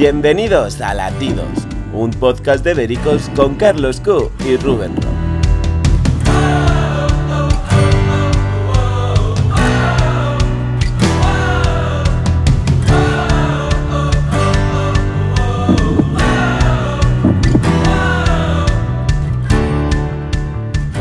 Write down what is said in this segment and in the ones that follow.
Bienvenidos a Latidos, un podcast de Vericos con Carlos Q y Rubén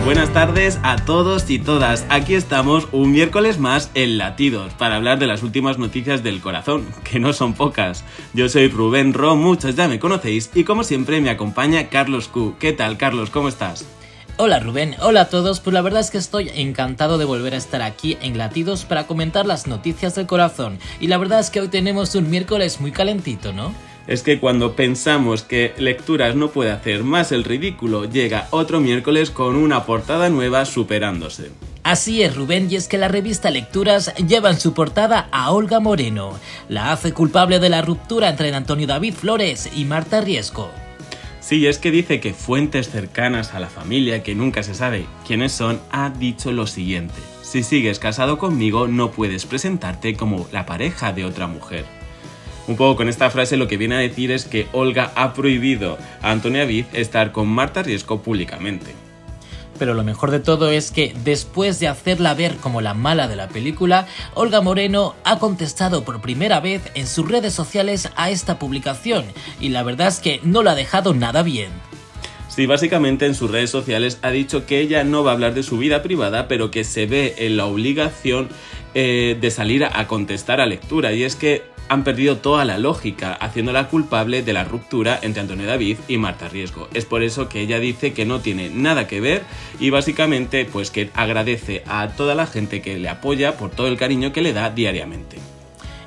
Buenas tardes a todos y todas. Aquí estamos un miércoles más en Latidos para hablar de las últimas noticias del corazón, que no son pocas. Yo soy Rubén Ro, muchos ya me conocéis y como siempre me acompaña Carlos Q. ¿Qué tal, Carlos? ¿Cómo estás? Hola Rubén, hola a todos, pues la verdad es que estoy encantado de volver a estar aquí en Latidos para comentar las noticias del corazón. Y la verdad es que hoy tenemos un miércoles muy calentito, ¿no? Es que cuando pensamos que Lecturas no puede hacer más el ridículo, llega otro miércoles con una portada nueva superándose. Así es, Rubén, y es que la revista Lecturas lleva en su portada a Olga Moreno. La hace culpable de la ruptura entre Antonio David Flores y Marta Riesco. Sí, es que dice que fuentes cercanas a la familia, que nunca se sabe quiénes son, ha dicho lo siguiente. Si sigues casado conmigo, no puedes presentarte como la pareja de otra mujer. Un poco con esta frase lo que viene a decir es que Olga ha prohibido a Antonia Viz estar con Marta Riesco públicamente. Pero lo mejor de todo es que después de hacerla ver como la mala de la película, Olga Moreno ha contestado por primera vez en sus redes sociales a esta publicación y la verdad es que no la ha dejado nada bien. Sí, básicamente en sus redes sociales ha dicho que ella no va a hablar de su vida privada, pero que se ve en la obligación eh, de salir a contestar a lectura. Y es que han perdido toda la lógica, haciéndola culpable de la ruptura entre Antonio David y Marta Riesgo. Es por eso que ella dice que no tiene nada que ver y básicamente pues que agradece a toda la gente que le apoya por todo el cariño que le da diariamente.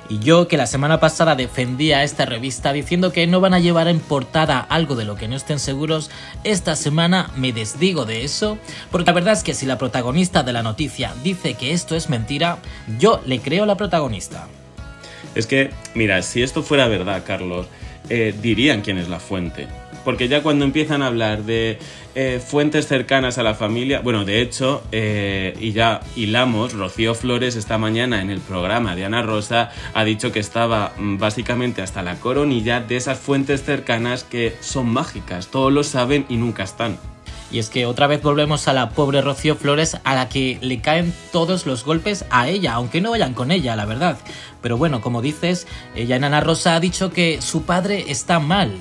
Y yo que la semana pasada defendía a esta revista diciendo que no van a llevar en portada algo de lo que no estén seguros, esta semana me desdigo de eso, porque la verdad es que si la protagonista de la noticia dice que esto es mentira, yo le creo a la protagonista. Es que, mira, si esto fuera verdad, Carlos, eh, dirían quién es la fuente. Porque ya cuando empiezan a hablar de eh, fuentes cercanas a la familia, bueno, de hecho, eh, y ya hilamos, Rocío Flores esta mañana en el programa de Ana Rosa ha dicho que estaba mm, básicamente hasta la coronilla de esas fuentes cercanas que son mágicas, todos lo saben y nunca están. Y es que otra vez volvemos a la pobre Rocío Flores a la que le caen todos los golpes a ella, aunque no vayan con ella, la verdad. Pero bueno, como dices, ella en Ana Rosa ha dicho que su padre está mal.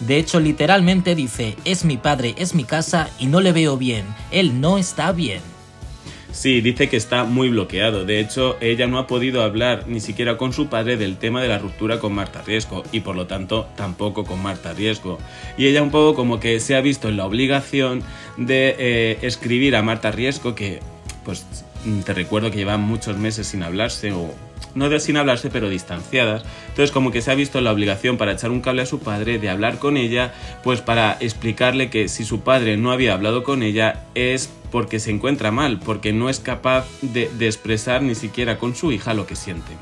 De hecho, literalmente dice, es mi padre, es mi casa y no le veo bien, él no está bien. Sí, dice que está muy bloqueado. De hecho, ella no ha podido hablar ni siquiera con su padre del tema de la ruptura con Marta Riesco y por lo tanto tampoco con Marta Riesco. Y ella un poco como que se ha visto en la obligación de eh, escribir a Marta Riesco que pues te recuerdo que llevan muchos meses sin hablarse o no de sin hablarse, pero distanciadas. Entonces, como que se ha visto la obligación para echar un cable a su padre de hablar con ella, pues para explicarle que si su padre no había hablado con ella es porque se encuentra mal, porque no es capaz de, de expresar ni siquiera con su hija lo que siente.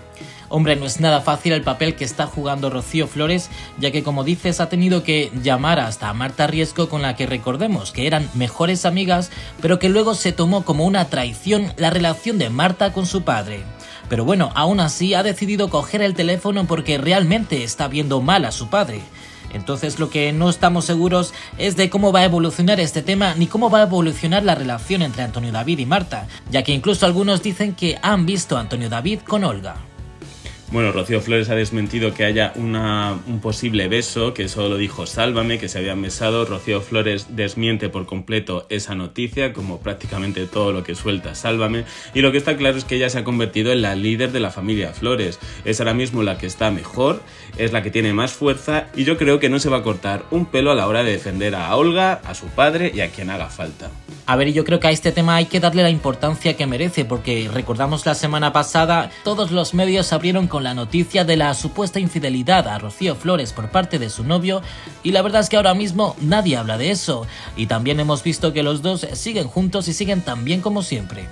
Hombre, no es nada fácil el papel que está jugando Rocío Flores, ya que como dices ha tenido que llamar hasta a Marta Riesco con la que recordemos que eran mejores amigas, pero que luego se tomó como una traición la relación de Marta con su padre. Pero bueno, aún así ha decidido coger el teléfono porque realmente está viendo mal a su padre. Entonces lo que no estamos seguros es de cómo va a evolucionar este tema ni cómo va a evolucionar la relación entre Antonio David y Marta, ya que incluso algunos dicen que han visto a Antonio David con Olga. Bueno, Rocío Flores ha desmentido que haya un posible beso, que solo dijo Sálvame, que se habían besado. Rocío Flores desmiente por completo esa noticia, como prácticamente todo lo que suelta Sálvame. Y lo que está claro es que ella se ha convertido en la líder de la familia Flores. Es ahora mismo la que está mejor, es la que tiene más fuerza y yo creo que no se va a cortar un pelo a la hora de defender a Olga, a su padre y a quien haga falta. A ver, yo creo que a este tema hay que darle la importancia que merece, porque recordamos la semana pasada, todos los medios abrieron con la noticia de la supuesta infidelidad a Rocío Flores por parte de su novio, y la verdad es que ahora mismo nadie habla de eso, y también hemos visto que los dos siguen juntos y siguen tan bien como siempre.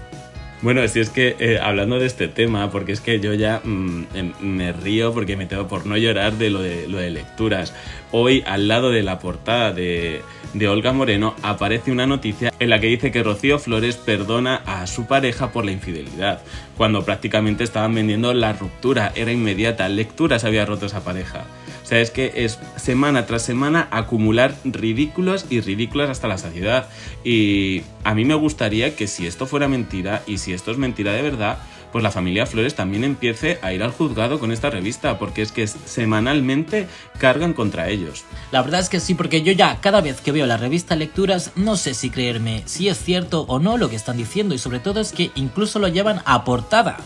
Bueno, si es que eh, hablando de este tema, porque es que yo ya mm, em, me río porque me tengo por no llorar de lo de, de lecturas. Hoy, al lado de la portada de, de Olga Moreno, aparece una noticia en la que dice que Rocío Flores perdona a su pareja por la infidelidad cuando prácticamente estaban vendiendo la ruptura, era inmediata, lecturas había roto esa pareja. O sea, es que es semana tras semana acumular ridículos y ridículas hasta la saciedad. Y a mí me gustaría que si esto fuera mentira y si esto es mentira de verdad, pues la familia Flores también empiece a ir al juzgado con esta revista, porque es que semanalmente cargan contra ellos. La verdad es que sí, porque yo ya cada vez que veo la revista Lecturas no sé si creerme si es cierto o no lo que están diciendo y sobre todo es que incluso lo llevan a portada.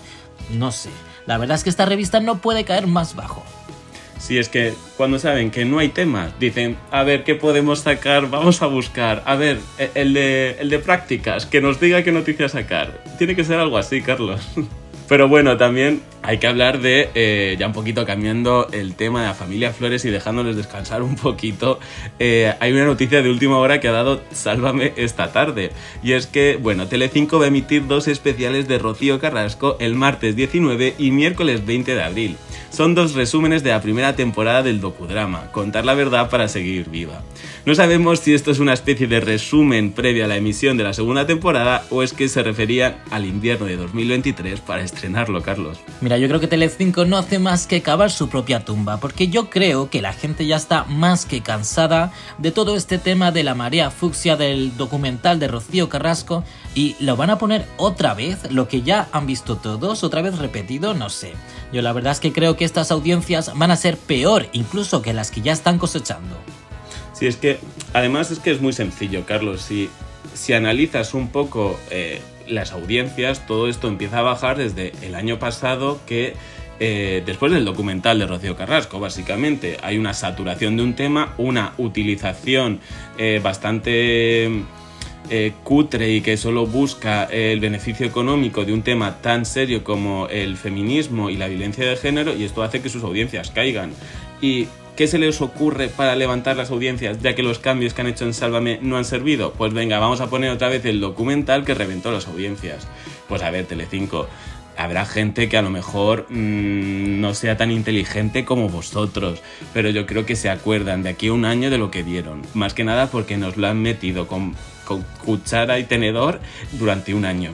No sé, la verdad es que esta revista no puede caer más bajo. Si es que cuando saben que no hay temas, dicen, a ver, ¿qué podemos sacar? Vamos a buscar. A ver, e, el de, el de prácticas, que nos diga qué noticias sacar. Tiene que ser algo así, Carlos. Pero bueno, también hay que hablar de, eh, ya un poquito cambiando el tema de la familia Flores y dejándoles descansar un poquito, eh, hay una noticia de última hora que ha dado Sálvame esta tarde. Y es que, bueno, Telecinco va a emitir dos especiales de Rocío Carrasco el martes 19 y miércoles 20 de abril. Son dos resúmenes de la primera temporada del docudrama, Contar la verdad para seguir viva. No sabemos si esto es una especie de resumen previo a la emisión de la segunda temporada o es que se refería al invierno de 2023 para estrenarlo, Carlos. Mira, yo creo que Telecinco no hace más que cavar su propia tumba, porque yo creo que la gente ya está más que cansada de todo este tema de la marea fucsia del documental de Rocío Carrasco y lo van a poner otra vez, lo que ya han visto todos, otra vez repetido, no sé. Yo la verdad es que creo que estas audiencias van a ser peor incluso que las que ya están cosechando. Sí, es que además es que es muy sencillo, Carlos. Si, si analizas un poco eh, las audiencias, todo esto empieza a bajar desde el año pasado que eh, después del documental de Rocío Carrasco, básicamente hay una saturación de un tema, una utilización eh, bastante cutre y que solo busca el beneficio económico de un tema tan serio como el feminismo y la violencia de género y esto hace que sus audiencias caigan. Y ¿Qué se les ocurre para levantar las audiencias, ya que los cambios que han hecho en Sálvame no han servido? Pues venga, vamos a poner otra vez el documental que reventó las audiencias. Pues a ver, Telecinco, habrá gente que a lo mejor mm, no sea tan inteligente como vosotros, pero yo creo que se acuerdan de aquí a un año de lo que vieron. Más que nada porque nos lo han metido con cuchara y tenedor durante un año.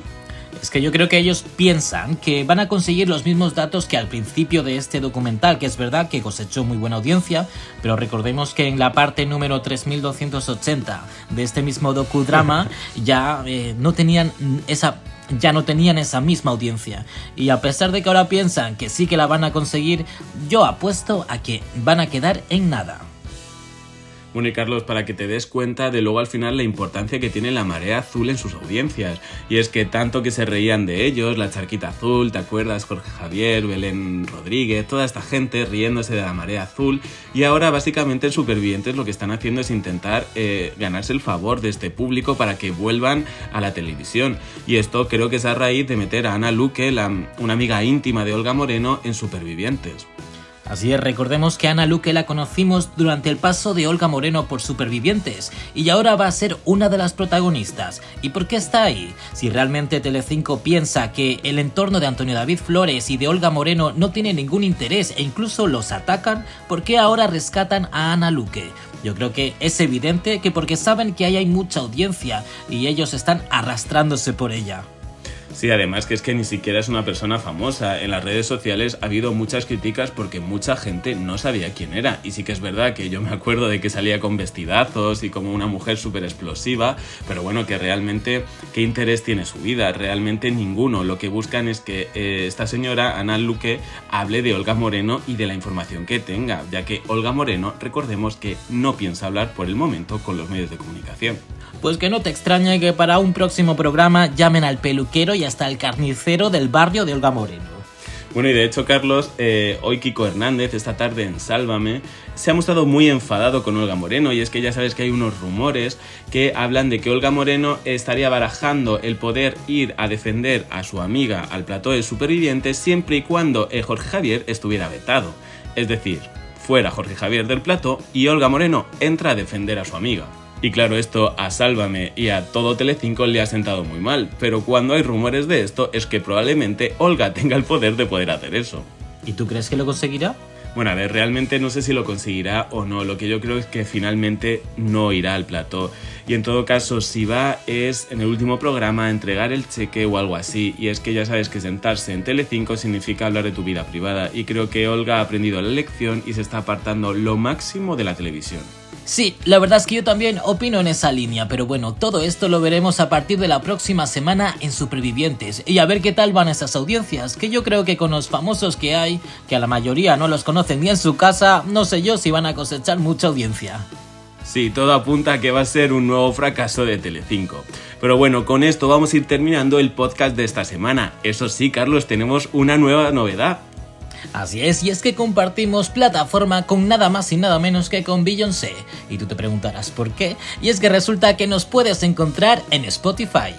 Es que yo creo que ellos piensan que van a conseguir los mismos datos que al principio de este documental, que es verdad que cosechó muy buena audiencia, pero recordemos que en la parte número 3280 de este mismo docudrama ya eh, no tenían esa ya no tenían esa misma audiencia. Y a pesar de que ahora piensan que sí que la van a conseguir, yo apuesto a que van a quedar en nada. Bueno, y Carlos, para que te des cuenta de luego al final la importancia que tiene la marea azul en sus audiencias. Y es que tanto que se reían de ellos, la charquita azul, ¿te acuerdas? Jorge Javier, Belén Rodríguez, toda esta gente riéndose de la marea azul. Y ahora básicamente en Supervivientes lo que están haciendo es intentar eh, ganarse el favor de este público para que vuelvan a la televisión. Y esto creo que es a raíz de meter a Ana Luque, una amiga íntima de Olga Moreno, en Supervivientes. Así es, recordemos que Ana Luque la conocimos durante el paso de Olga Moreno por Supervivientes y ahora va a ser una de las protagonistas. ¿Y por qué está ahí? Si realmente Telecinco piensa que el entorno de Antonio David Flores y de Olga Moreno no tiene ningún interés e incluso los atacan, ¿por qué ahora rescatan a Ana Luque? Yo creo que es evidente que porque saben que ahí hay mucha audiencia y ellos están arrastrándose por ella. Sí, además que es que ni siquiera es una persona famosa. En las redes sociales ha habido muchas críticas porque mucha gente no sabía quién era. Y sí que es verdad que yo me acuerdo de que salía con vestidazos y como una mujer súper explosiva, pero bueno, que realmente, ¿qué interés tiene su vida? Realmente ninguno. Lo que buscan es que eh, esta señora, Ana Luque, hable de Olga Moreno y de la información que tenga, ya que Olga Moreno, recordemos que no piensa hablar por el momento con los medios de comunicación. Pues que no te extrañe que para un próximo programa llamen al peluquero y hasta al carnicero del barrio de Olga Moreno. Bueno, y de hecho, Carlos, eh, hoy Kiko Hernández, esta tarde en Sálvame, se ha mostrado muy enfadado con Olga Moreno, y es que ya sabes que hay unos rumores que hablan de que Olga Moreno estaría barajando el poder ir a defender a su amiga al plató de supervivientes siempre y cuando Jorge Javier estuviera vetado. Es decir, fuera Jorge Javier del plató y Olga Moreno entra a defender a su amiga. Y claro, esto a Sálvame y a todo Telecinco le ha sentado muy mal, pero cuando hay rumores de esto es que probablemente Olga tenga el poder de poder hacer eso. ¿Y tú crees que lo conseguirá? Bueno, a ver, realmente no sé si lo conseguirá o no. Lo que yo creo es que finalmente no irá al plató. Y en todo caso, si va es en el último programa entregar el cheque o algo así. Y es que ya sabes que sentarse en Telecinco significa hablar de tu vida privada. Y creo que Olga ha aprendido la lección y se está apartando lo máximo de la televisión. Sí, la verdad es que yo también opino en esa línea, pero bueno, todo esto lo veremos a partir de la próxima semana en Supervivientes y a ver qué tal van esas audiencias, que yo creo que con los famosos que hay, que a la mayoría no los conocen ni en su casa, no sé yo si van a cosechar mucha audiencia. Sí, todo apunta a que va a ser un nuevo fracaso de Telecinco. Pero bueno, con esto vamos a ir terminando el podcast de esta semana. Eso sí, Carlos, tenemos una nueva novedad. Así es, y es que compartimos plataforma con nada más y nada menos que con Beyoncé. Y tú te preguntarás por qué, y es que resulta que nos puedes encontrar en Spotify.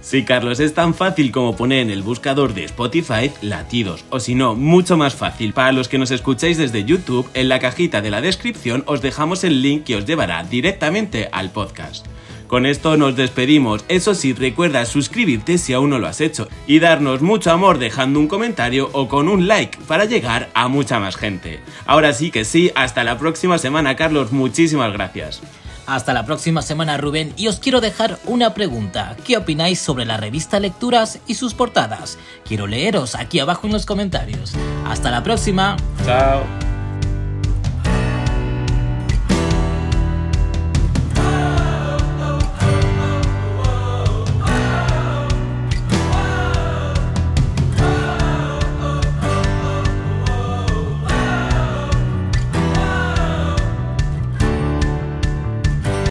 Sí, Carlos, es tan fácil como poner en el buscador de Spotify latidos, o si no, mucho más fácil. Para los que nos escucháis desde YouTube, en la cajita de la descripción os dejamos el link que os llevará directamente al podcast. Con esto nos despedimos. Eso sí, recuerda suscribirte si aún no lo has hecho y darnos mucho amor dejando un comentario o con un like para llegar a mucha más gente. Ahora sí que sí, hasta la próxima semana, Carlos. Muchísimas gracias. Hasta la próxima semana, Rubén, y os quiero dejar una pregunta. ¿Qué opináis sobre la revista Lecturas y sus portadas? Quiero leeros aquí abajo en los comentarios. Hasta la próxima. Chao.